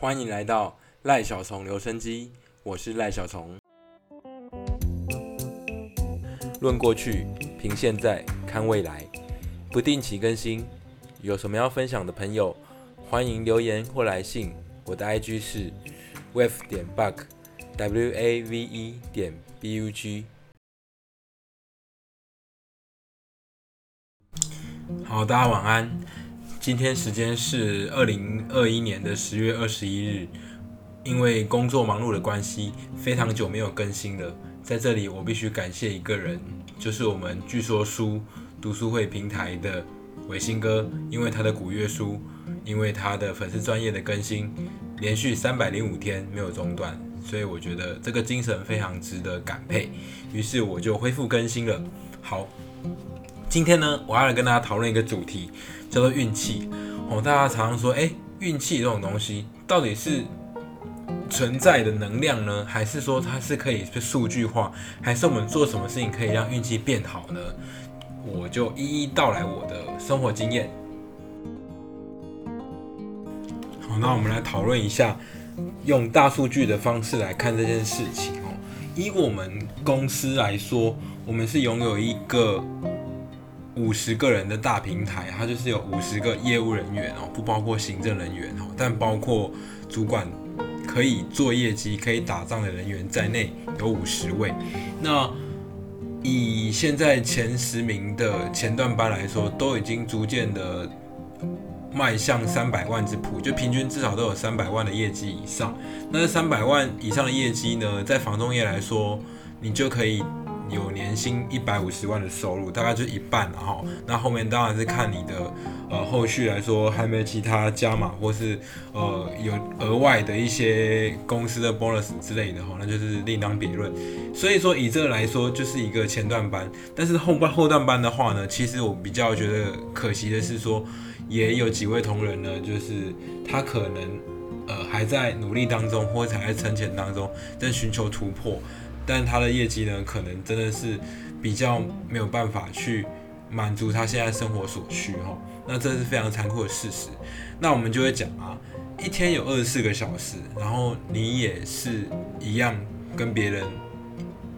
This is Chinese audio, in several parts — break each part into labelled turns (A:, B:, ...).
A: 欢迎来到赖小虫留声机，我是赖小虫。论过去，凭现在，看未来，不定期更新。有什么要分享的朋友，欢迎留言或来信。我的 IG 是 wave 点 bug，w a v e 点 b u g。好，大家晚安。今天时间是二零二一年的十月二十一日。因为工作忙碌的关系，非常久没有更新了。在这里，我必须感谢一个人，就是我们据说书读书会平台的伟星哥。因为他的古月书，因为他的粉丝专业的更新，连续三百零五天没有中断，所以我觉得这个精神非常值得感佩。于是我就恢复更新了。好。今天呢，我要来跟大家讨论一个主题，叫做运气。哦，大家常常说，哎，运气这种东西到底是存在的能量呢，还是说它是可以被数据化，还是我们做什么事情可以让运气变好呢？我就一一道来我的生活经验。好，那我们来讨论一下，用大数据的方式来看这件事情哦。以我们公司来说，我们是拥有一个。五十个人的大平台，它就是有五十个业务人员哦，不包括行政人员哦，但包括主管可以做业绩、可以打仗的人员在内，有五十位。那以现在前十名的前段班来说，都已经逐渐的迈向三百万之谱，就平均至少都有三百万的业绩以上。那三百万以上的业绩呢，在房中业来说，你就可以。有年薪一百五十万的收入，大概就一半了哈。那后面当然是看你的，呃，后续来说还没有其他加码，或是呃有额外的一些公司的 bonus 之类的哈，那就是另当别论。所以说以这个来说，就是一个前段班。但是后半后段班的话呢，其实我比较觉得可惜的是说，也有几位同仁呢，就是他可能呃还在努力当中，或者还在沉潜当中，在寻求突破。但他的业绩呢，可能真的是比较没有办法去满足他现在生活所需哈。那这是非常残酷的事实。那我们就会讲啊，一天有二十四个小时，然后你也是一样跟别人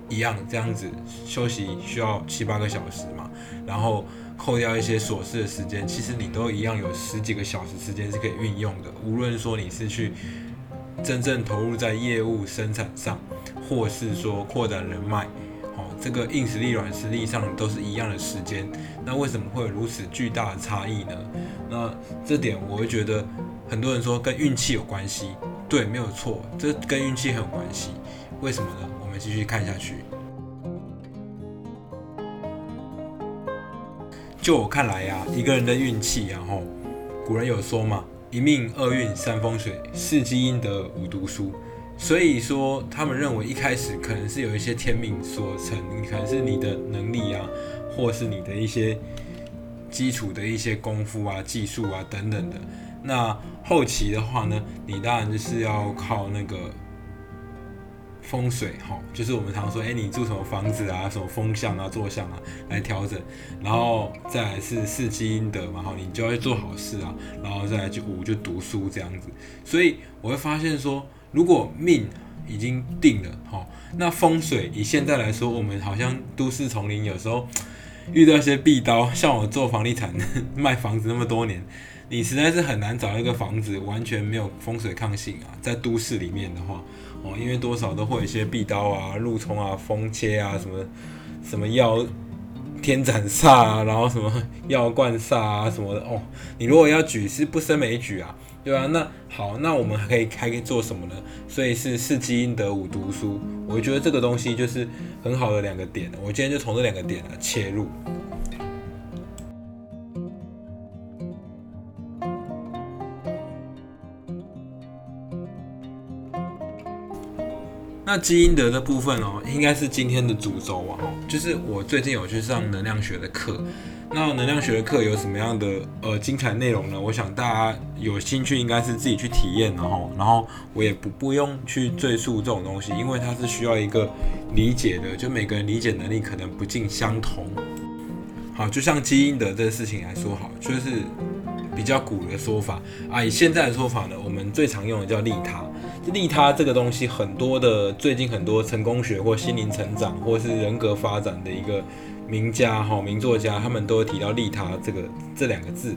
A: 一样这样子休息需要七八个小时嘛，然后扣掉一些琐事的时间，其实你都一样有十几个小时时间是可以运用的。无论说你是去真正投入在业务生产上。或是说扩展人脉，哦，这个硬实力、软实力上都是一样的时间，那为什么会有如此巨大的差异呢？那这点我会觉得很多人说跟运气有关系，对，没有错，这跟运气很有关系。为什么呢？我们继续看下去。就我看来呀，一个人的运气，然后古人有说嘛，一命二运三风水，四积阴德五读书。所以说，他们认为一开始可能是有一些天命所成，可能是你的能力啊，或是你的一些基础的一些功夫啊、技术啊等等的。那后期的话呢，你当然就是要靠那个风水哈，就是我们常说，哎，你住什么房子啊，什么风向啊、坐向啊来调整，然后再来是四积阴德嘛，哈，你就要做好事啊，然后再来就五就读书这样子。所以我会发现说。如果命已经定了，哈，那风水以现在来说，我们好像都市丛林有时候遇到一些壁刀，像我做房地产 卖房子那么多年，你实在是很难找一个房子完全没有风水抗性啊，在都市里面的话，哦，因为多少都会有一些壁刀啊、路冲啊、风切啊什么什么药天斩煞啊，然后什么药罐煞啊什么的，哦，你如果要举是不胜枚举啊。对啊，那好，那我们还可以还可以做什么呢？所以是四积阴德五读书，我觉得这个东西就是很好的两个点。我今天就从这两个点来切入。那基因德的部分哦，应该是今天的主轴啊，就是我最近有去上能量学的课。那能量学的课有什么样的呃精彩内容呢？我想大家有兴趣应该是自己去体验，然后然后我也不不用去赘述这种东西，因为它是需要一个理解的，就每个人理解能力可能不尽相同。好，就像基因的这个事情来说，好，就是比较古的说法啊。以现在的说法呢，我们最常用的叫利他。利他这个东西，很多的最近很多成功学或心灵成长或是人格发展的一个名家哈名作家，他们都会提到利他这个这两个字。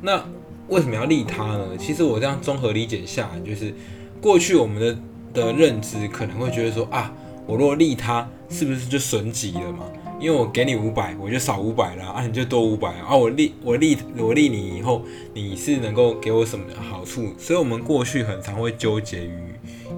A: 那为什么要利他呢？其实我这样综合理解下，就是过去我们的的认知可能会觉得说啊，我如果利他，是不是就损己了嘛？因为我给你五百，我就少五百了啊，你就多五百啊。我利我利我利你以后，你是能够给我什么好处？所以，我们过去很常会纠结于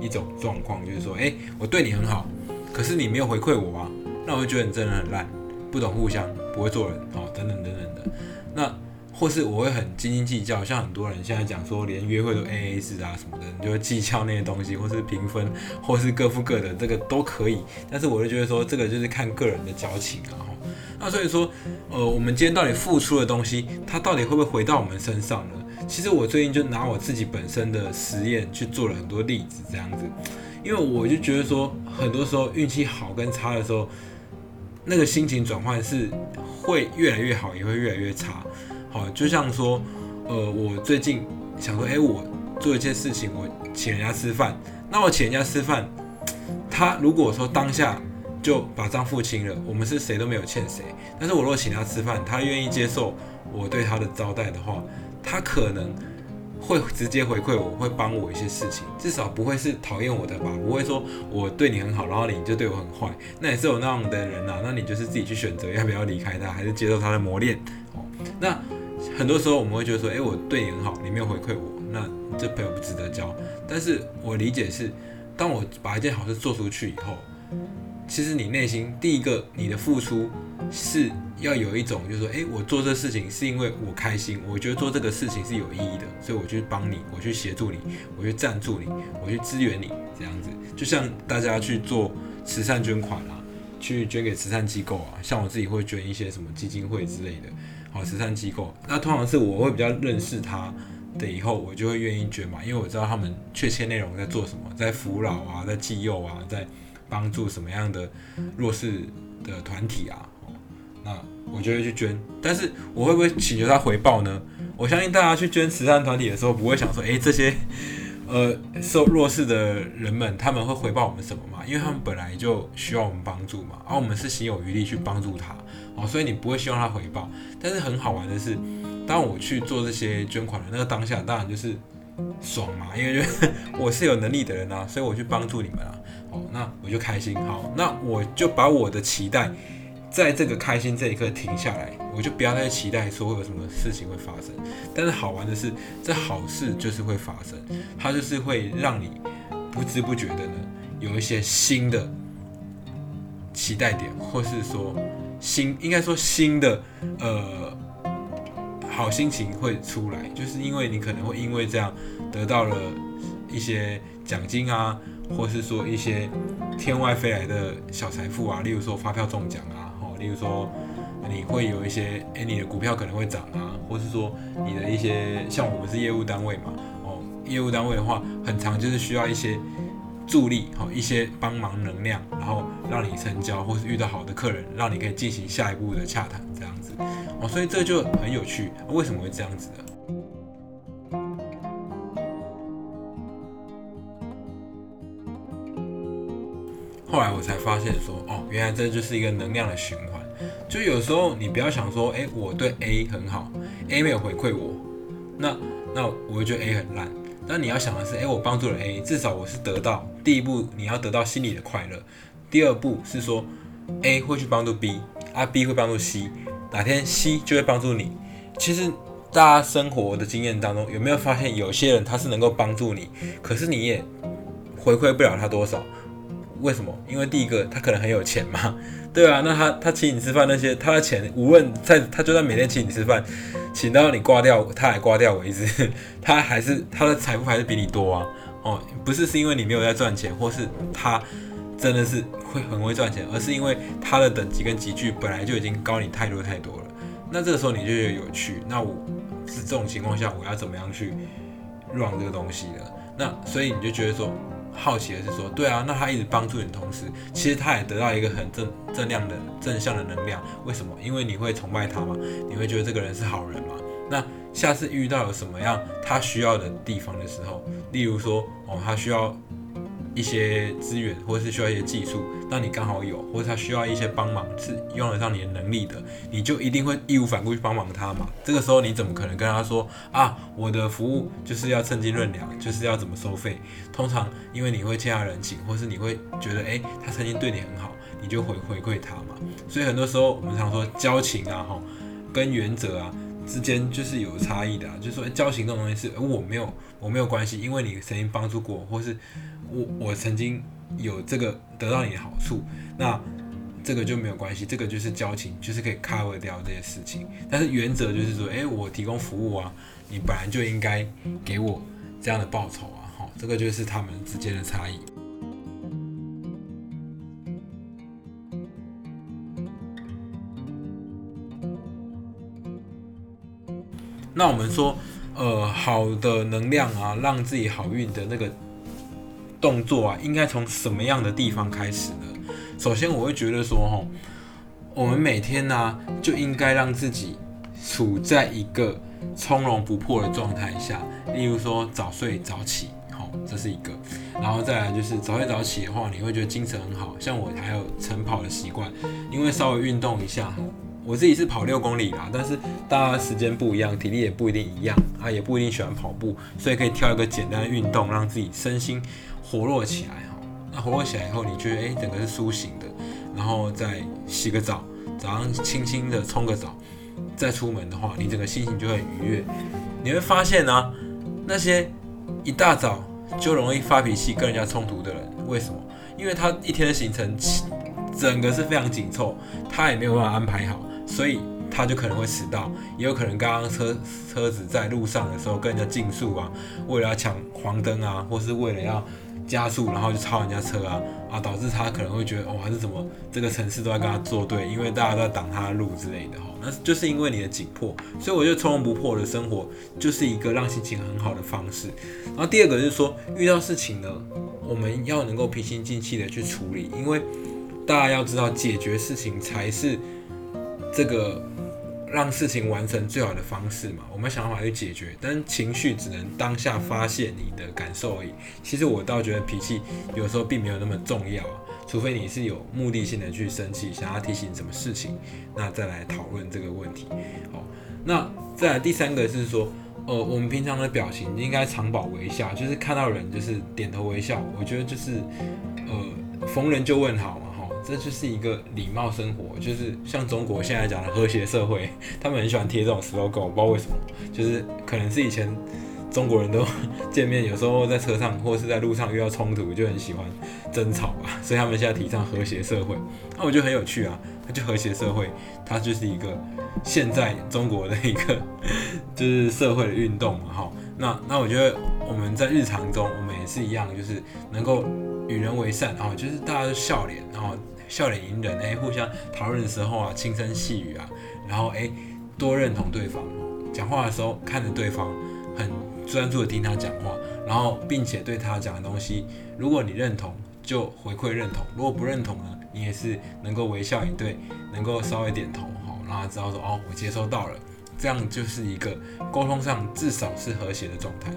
A: 一种状况，就是说，哎，我对你很好，可是你没有回馈我啊，那我就觉得你真的很烂，不懂互相，不会做人，哦，等等等等的。那或是我会很斤斤计较，像很多人现在讲说，连约会都 A A 制啊什么的，你就会计较那些东西，或是平分，或是各付各的，这个都可以。但是我就觉得说，这个就是看个人的交情啊。那所以说，呃，我们今天到底付出的东西，它到底会不会回到我们身上呢？其实我最近就拿我自己本身的实验去做了很多例子，这样子，因为我就觉得说，很多时候运气好跟差的时候，那个心情转换是会越来越好，也会越来越差。好，就像说，呃，我最近想说，哎，我做一件事情，我请人家吃饭，那我请人家吃饭，他如果说当下就把账付清了，我们是谁都没有欠谁。但是我如果请他吃饭，他愿意接受我对他的招待的话，他可能会直接回馈我，会帮我一些事情，至少不会是讨厌我的吧？不会说我对你很好，然后你就对我很坏，那也是有那样的人呐。那你就是自己去选择要不要离开他，还是接受他的磨练。哦，那。很多时候我们会觉得说，哎，我对你很好，你没有回馈我，那这朋友不值得交。但是我理解是，当我把一件好事做出去以后，其实你内心第一个你的付出是要有一种，就是说，哎，我做这事情是因为我开心，我觉得做这个事情是有意义的，所以我去帮你，我去协助你，我去赞助你，我去支援你，这样子。就像大家去做慈善捐款啊，去捐给慈善机构啊，像我自己会捐一些什么基金会之类的。好，慈善机构，那通常是我会比较认识他的，以后我就会愿意捐嘛，因为我知道他们确切内容在做什么，在扶老啊，在济幼啊，在帮助什么样的弱势的团体啊，那我就会去捐。但是我会不会请求他回报呢？我相信大家去捐慈善团体的时候，不会想说，诶，这些呃受弱势的人们他们会回报我们什么嘛？因为他们本来就需要我们帮助嘛，而我们是心有余力去帮助他。哦，所以你不会希望他回报，但是很好玩的是，当我去做这些捐款的那个当下，当然就是爽嘛，因为就 我是有能力的人啊，所以我去帮助你们啊，哦，那我就开心。好，那我就把我的期待在这个开心这一刻停下来，我就不要再期待说会有什么事情会发生。但是好玩的是，这好事就是会发生，它就是会让你不知不觉的呢，有一些新的期待点，或是说。新应该说新的呃好心情会出来，就是因为你可能会因为这样得到了一些奖金啊，或是说一些天外飞来的小财富啊，例如说发票中奖啊，哦，例如说你会有一些哎你的股票可能会涨啊，或是说你的一些像我们是业务单位嘛，哦，业务单位的话很长就是需要一些。助力好一些帮忙能量，然后让你成交，或是遇到好的客人，让你可以进行下一步的洽谈，这样子哦，所以这就很有趣。为什么会这样子的？后来我才发现说，哦，原来这就是一个能量的循环。就有时候你不要想说，哎，我对 A 很好，A 没有回馈我，那那我就觉得 A 很烂。那你要想的是，哎，我帮助了 A，至少我是得到第一步，你要得到心理的快乐。第二步是说，A 会去帮助 B，啊，B 会帮助 C，哪天 C 就会帮助你。其实大家生活的经验当中，有没有发现有些人他是能够帮助你，可是你也回馈不了他多少？为什么？因为第一个他可能很有钱嘛，对啊，那他他请你吃饭那些，他的钱无论在他就算每天请你吃饭。请到你挂掉，他还挂掉为止，他还是他的财富还是比你多啊！哦，不是是因为你没有在赚钱，或是他真的是会很会赚钱，而是因为他的等级跟级距本来就已经高你太多太多了。那这个时候你就觉得有趣，那我是这种情况下我要怎么样去 run 这个东西的？那所以你就觉得说。好奇的是说，对啊，那他一直帮助你的同时，其实他也得到一个很正正量的正向的能量。为什么？因为你会崇拜他嘛，你会觉得这个人是好人嘛。那下次遇到有什么样他需要的地方的时候，例如说哦，他需要一些资源，或是需要一些技术，那你刚好有，或者他需要一些帮忙，是用得上你的能力的，你就一定会义无反顾去帮忙他嘛。这个时候你怎么可能跟他说啊，我的服务就是要称斤论两，就是要怎么收费？通常因为你会欠他人情，或是你会觉得诶，他曾经对你很好，你就回回馈他嘛。所以很多时候我们常说交情啊，吼，跟原则啊。之间就是有差异的，就是说交情这种东西是，我没有我没有关系，因为你曾经帮助过，或是我我曾经有这个得到你的好处，那这个就没有关系，这个就是交情，就是可以 cover 掉这些事情。但是原则就是说，诶，我提供服务啊，你本来就应该给我这样的报酬啊，好，这个就是他们之间的差异。那我们说，呃，好的能量啊，让自己好运的那个动作啊，应该从什么样的地方开始呢？首先，我会觉得说，吼，我们每天呢，就应该让自己处在一个从容不迫的状态下。例如说，早睡早起，好，这是一个。然后再来就是早睡早起的话，你会觉得精神很好。像我还有晨跑的习惯，因为稍微运动一下。我自己是跑六公里啦，但是大家时间不一样，体力也不一定一样啊，也不一定喜欢跑步，所以可以挑一个简单的运动，让自己身心活络起来哈。那活络起来以后，你觉得诶，整个是苏醒的，然后再洗个澡，早上轻轻的冲个澡，再出门的话，你整个心情就会愉悦。你会发现呢，那些一大早就容易发脾气、跟人家冲突的人，为什么？因为他一天的行程整个是非常紧凑，他也没有办法安排好。所以他就可能会迟到，也有可能刚刚车车子在路上的时候跟人家竞速啊，为了要抢黄灯啊，或是为了要加速，然后就超人家车啊啊，导致他可能会觉得哇，是怎么这个城市都在跟他作对，因为大家都在挡他的路之类的哈，那就是因为你的紧迫，所以我觉得从容不迫的生活就是一个让心情很好的方式。然后第二个就是说，遇到事情呢，我们要能够平心静气的去处理，因为大家要知道，解决事情才是。这个让事情完成最好的方式嘛，我们想办法去解决，但情绪只能当下发泄你的感受而已。其实我倒觉得脾气有时候并没有那么重要，除非你是有目的性的去生气，想要提醒什么事情，那再来讨论这个问题。好，那再来第三个是说，呃，我们平常的表情应该常保微笑，就是看到人就是点头微笑。我觉得就是，呃，逢人就问好嘛。这就是一个礼貌生活，就是像中国现在讲的和谐社会，他们很喜欢贴这种 slogan，我不知道为什么，就是可能是以前中国人都 见面，有时候在车上或是在路上遇到冲突，就很喜欢争吵吧，所以他们现在提倡和谐社会，那我觉得很有趣啊，就和谐社会，它就是一个现在中国的一个就是社会的运动嘛，哈，那那我觉得我们在日常中，我们也是一样，就是能够。与人为善，然后就是大家都笑脸，然后笑脸迎人，哎，互相讨论的时候啊，轻声细语啊，然后哎，多认同对方，讲话的时候看着对方，很专注的听他讲话，然后并且对他讲的东西，如果你认同，就回馈认同；如果不认同呢，你也是能够微笑以对，能够稍微点头，哈，让他知道说，哦，我接收到了，这样就是一个沟通上至少是和谐的状态。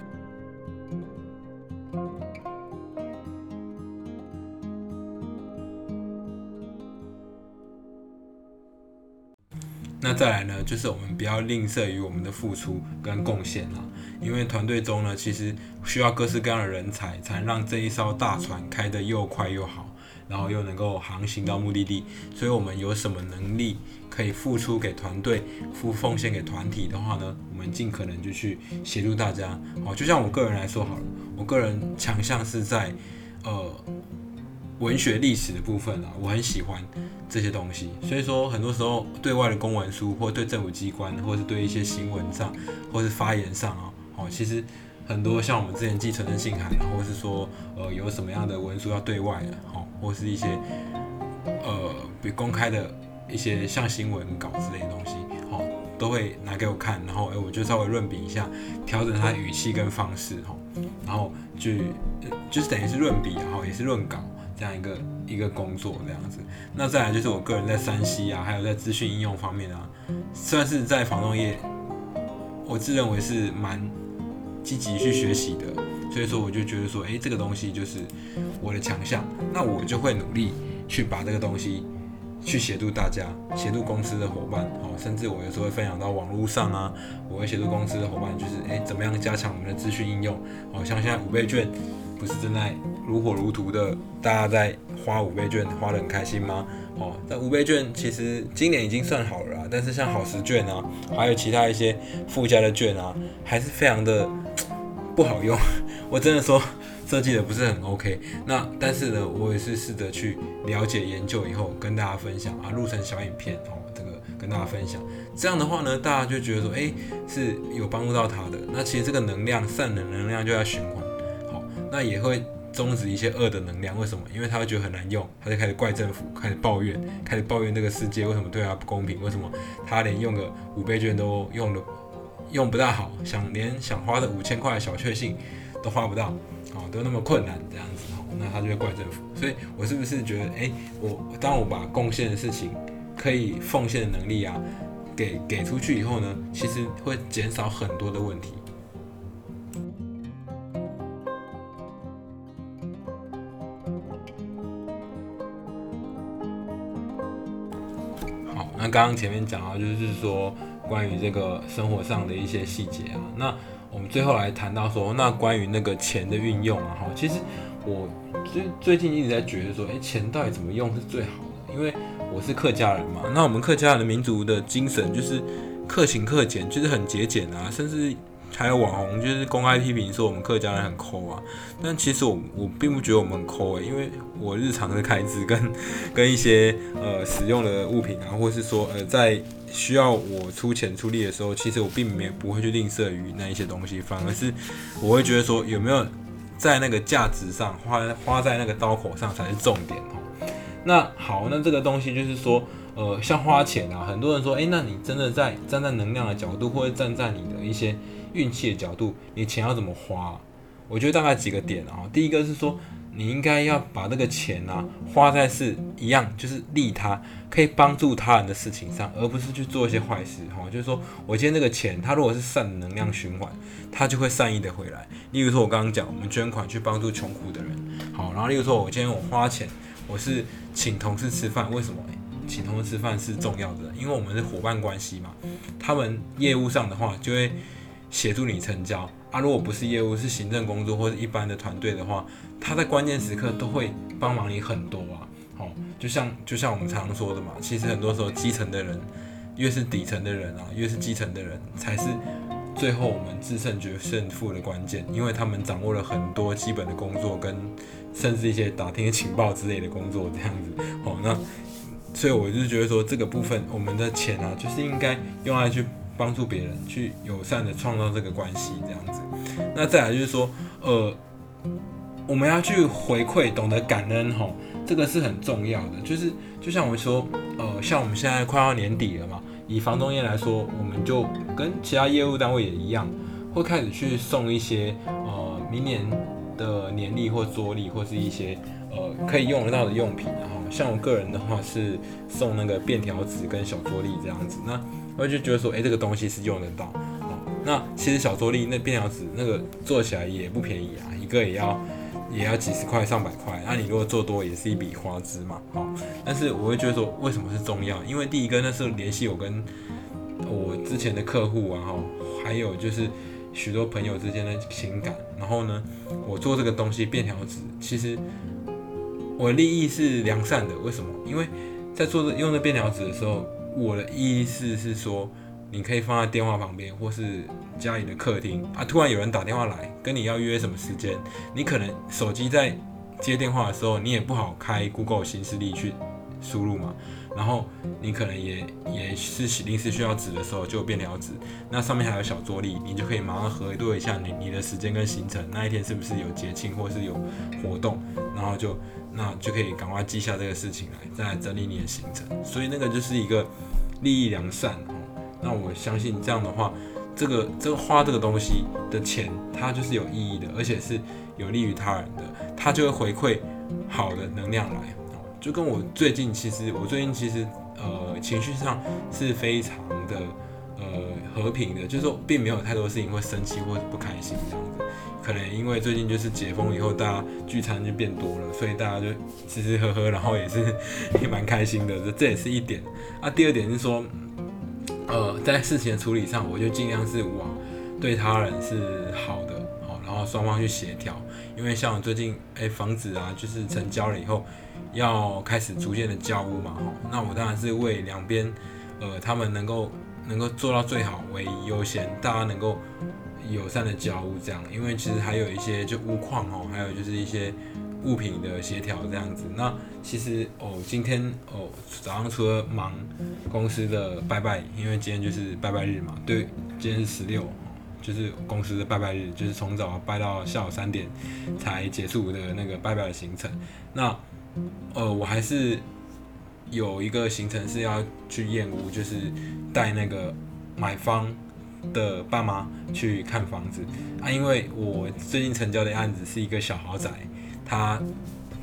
A: 那再来呢，就是我们不要吝啬于我们的付出跟贡献啦，因为团队中呢，其实需要各式各样的人才，才能让这一艘大船开得又快又好，然后又能够航行到目的地。所以，我们有什么能力可以付出给团队、付奉献给团体的话呢，我们尽可能就去协助大家。好，就像我个人来说好了，我个人强项是在呃。文学历史的部分啊，我很喜欢这些东西，所以说很多时候对外的公文书，或对政府机关，或是对一些新闻上，或是发言上啊，哦，其实很多像我们之前寄存的信函，或是说呃有什么样的文书要对外的，哦，或是一些呃被公开的一些像新闻稿之类的东西，哦，都会拿给我看，然后哎我就稍微润笔一下，调整它语气跟方式，哈，然后就就是等于是润笔，然后也是润稿。这样一个一个工作这样子，那再来就是我个人在山西啊，还有在资讯应用方面啊，算是在房东业我自认为是蛮积极去学习的，所以说我就觉得说，诶，这个东西就是我的强项，那我就会努力去把这个东西去协助大家，协助公司的伙伴，哦，甚至我有时候会分享到网络上啊，我会协助公司的伙伴，就是诶，怎么样加强我们的资讯应用，哦，像现在五倍券不是正在如火如荼的，大家在花五倍券花得很开心吗？哦，那五倍券其实今年已经算好了，但是像好时券啊，还有其他一些附加的券啊，还是非常的不好用。我真的说设计的不是很 OK。那但是呢，我也是试着去了解研究以后，跟大家分享啊，录成小影片哦，这个跟大家分享。这样的话呢，大家就觉得说，哎，是有帮助到他的。那其实这个能量善的能量就在循环，好，那也会。终止一些恶的能量，为什么？因为他会觉得很难用，他就开始怪政府，开始抱怨，开始抱怨这个世界为什么对他不公平？为什么他连用个五倍券都用的用不大好，想连想花的五千块小确幸都花不到，啊，都那么困难这样子，那他就会怪政府。所以我是不是觉得，哎，我当我把贡献的事情可以奉献的能力啊，给给出去以后呢，其实会减少很多的问题。那刚刚前面讲到，就是说关于这个生活上的一些细节啊。那我们最后来谈到说，那关于那个钱的运用啊，哈，其实我最最近一直在觉得说，哎，钱到底怎么用是最好的？因为我是客家人嘛，那我们客家人的民族的精神就是克勤克俭，就是很节俭啊，甚至。还有网红就是公开批评说我们客家人很抠啊，但其实我我并不觉得我们抠诶，因为我日常的开支跟 跟一些呃使用的物品啊，或是说呃在需要我出钱出力的时候，其实我并没有不会去吝啬于那一些东西，反而是我会觉得说有没有在那个价值上花花在那个刀口上才是重点哦。那好，那这个东西就是说呃像花钱啊，很多人说诶，那你真的在站在能量的角度，或者站在你的一些。运气的角度，你钱要怎么花？我觉得大概几个点啊。第一个是说，你应该要把那个钱啊花在是一样，就是利他，可以帮助他人的事情上，而不是去做一些坏事。哈，就是说我今天那个钱，它如果是善能量循环，它就会善意的回来。例如说，我刚刚讲，我们捐款去帮助穷苦的人。好，然后例如说，我今天我花钱，我是请同事吃饭，为什么？请同事吃饭是重要的，因为我们是伙伴关系嘛。他们业务上的话，就会。协助你成交啊！如果不是业务，是行政工作或者一般的团队的话，他在关键时刻都会帮忙你很多啊。好，就像就像我们常说的嘛，其实很多时候基层的人，越是底层的人啊，越是基层的人，才是最后我们制胜决胜负的关键，因为他们掌握了很多基本的工作跟甚至一些打听情报之类的工作这样子。好，那所以我就觉得说这个部分，我们的钱啊，就是应该用来去。帮助别人去友善的创造这个关系，这样子。那再来就是说，呃，我们要去回馈，懂得感恩，吼，这个是很重要的。就是就像我说，呃，像我们现在快要年底了嘛，以房东业来说，我们就跟其他业务单位也一样，会开始去送一些呃明年的年历或桌历，或是一些呃可以用得到的用品。然后，像我个人的话是送那个便条纸跟小桌历这样子。那我就觉得说，哎，这个东西是用得到。好，那其实小桌历那便条纸那个做起来也不便宜啊，一个也要也要几十块、上百块。那你如果做多，也是一笔花枝嘛。好，但是我会觉得说，为什么是重要？因为第一个那是联系我跟我之前的客户啊，哈，还有就是许多朋友之间的情感。然后呢，我做这个东西便条纸，其实我的利益是良善的。为什么？因为在做用这便条纸的时候。我的意思是说，你可以放在电话旁边，或是家里的客厅啊。突然有人打电话来，跟你要约什么时间，你可能手机在接电话的时候，你也不好开 Google 新势力去输入嘛。然后你可能也也是临时需要纸的时候，就便条纸，那上面还有小桌历，你就可以马上核对一下你你的时间跟行程，那一天是不是有节庆或是有活动，然后就。那就可以赶快记下这个事情来，再来整理你的行程。所以那个就是一个利益良善哦。那我相信这样的话，这个这个花这个东西的钱，它就是有意义的，而且是有利于他人的，它就会回馈好的能量来。就跟我最近其实，我最近其实呃情绪上是非常的呃和平的，就是说并没有太多事情会生气或者不开心这样子。可能因为最近就是解封以后，大家聚餐就变多了，所以大家就吃吃喝喝，然后也是 也蛮开心的。这这也是一点。啊，第二点是说，呃，在事情的处理上，我就尽量是往对他人是好的，好，然后双方去协调。因为像最近，哎，房子啊，就是成交了以后，要开始逐渐的交屋嘛，哈，那我当然是为两边，呃，他们能够能够做到最好为优先，大家能够。友善的交屋这样，因为其实还有一些就屋况哦，还有就是一些物品的协调这样子。那其实哦，今天哦早上除了忙公司的拜拜，因为今天就是拜拜日嘛，对，今天是十六，就是公司的拜拜日，就是从早拜到下午三点才结束的那个拜拜的行程。那呃，我还是有一个行程是要去验屋，就是带那个买方。的爸妈去看房子啊，因为我最近成交的案子是一个小豪宅，它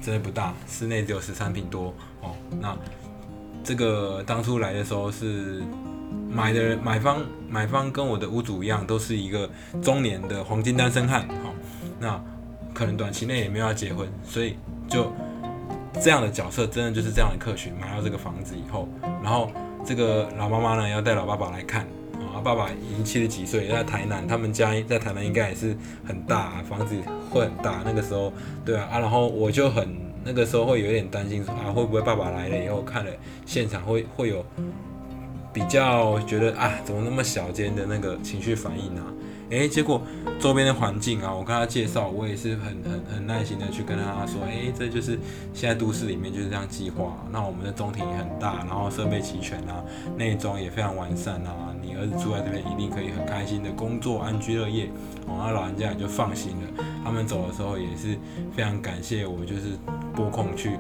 A: 真的不大，室内只有十三平多哦。那这个当初来的时候是买的买方，买方跟我的屋主一样，都是一个中年的黄金单身汉，好，那可能短期内也没有要结婚，所以就这样的角色，真的就是这样的客群，买到这个房子以后，然后这个老妈妈呢要带老爸爸来看。爸爸已经七十几岁，在台南，他们家在台南应该也是很大，房子会很大。那个时候，对啊啊，然后我就很那个时候会有点担心，说啊会不会爸爸来了以后看了现场会会有比较觉得啊怎么那么小间的那个情绪反应啊？诶，结果周边的环境啊，我跟他介绍，我也是很很很耐心的去跟他说，诶，这就是现在都市里面就是这样计划。那我们的中庭也很大，然后设备齐全啊，内装也非常完善啊。儿子住在这边一定可以很开心的工作，安居乐业。哦，那老人家也就放心了。他们走的时候也是非常感谢我，就是拨空去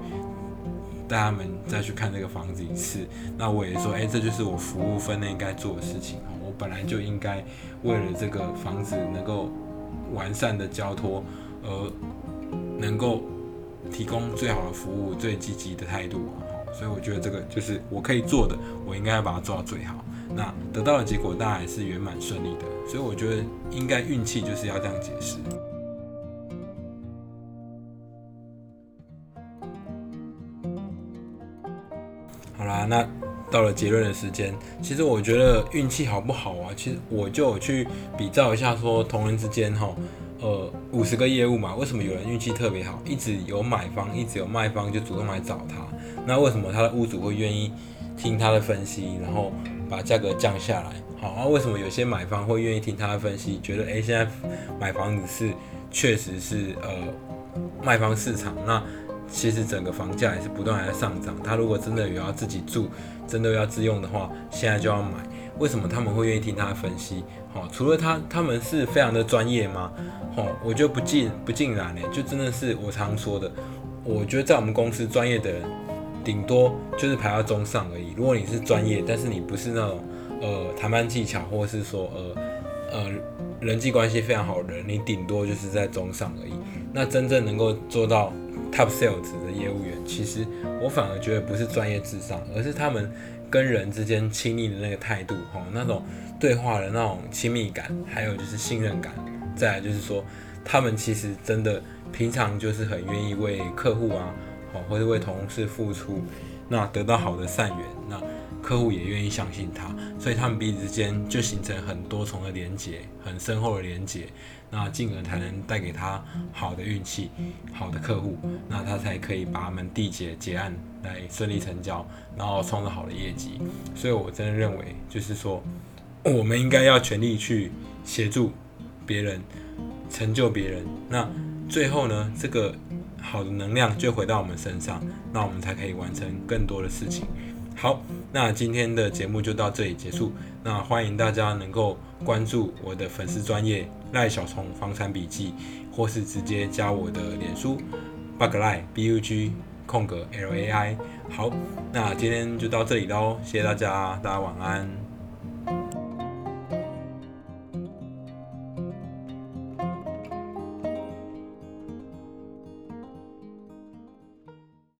A: 带他们再去看这个房子一次。那我也说，哎，这就是我服务分内应该做的事情。我本来就应该为了这个房子能够完善的交托，而能够提供最好的服务、最积极的态度所以我觉得这个就是我可以做的，我应该要把它做到最好。那得到的结果当然是圆满顺利的。所以我觉得应该运气就是要这样解释。好啦，那。到了结论的时间，其实我觉得运气好不好啊？其实我就去比照一下，说同人之间哈，呃，五十个业务嘛，为什么有人运气特别好，一直有买方，一直有卖方就主动来找他？那为什么他的屋主会愿意听他的分析，然后把价格降下来？好，那为什么有些买方会愿意听他的分析，觉得诶，现在买房子是确实是呃卖方市场？那其实整个房价也是不断还在上涨。他如果真的有要自己住，真的要自用的话，现在就要买。为什么他们会愿意听他的分析？好，除了他，他们是非常的专业吗？好，我觉得不尽不尽然呢，就真的是我常说的。我觉得在我们公司专业的人，顶多就是排到中上而已。如果你是专业，但是你不是那种呃谈判技巧，或是说呃呃人际关系非常好的人，你顶多就是在中上而已。那真正能够做到。Top sales 的业务员，其实我反而觉得不是专业至上，而是他们跟人之间亲密的那个态度，哈，那种对话的那种亲密感，还有就是信任感。再来就是说，他们其实真的平常就是很愿意为客户啊，哦，或者为同事付出，那得到好的善缘，那客户也愿意相信他，所以他们彼此之间就形成很多重的连结，很深厚的连结。那进而才能带给他好的运气，好的客户，那他才可以把他们缔结结案来顺利成交，然后创造好的业绩。所以我真的认为，就是说，我们应该要全力去协助别人，成就别人。那最后呢，这个好的能量就回到我们身上，那我们才可以完成更多的事情。好，那今天的节目就到这里结束。那欢迎大家能够关注我的粉丝专业赖小虫房产笔记，或是直接加我的脸书 bug 赖 b u g 空格 l a i。好，那今天就到这里喽，谢谢大家，大家晚安。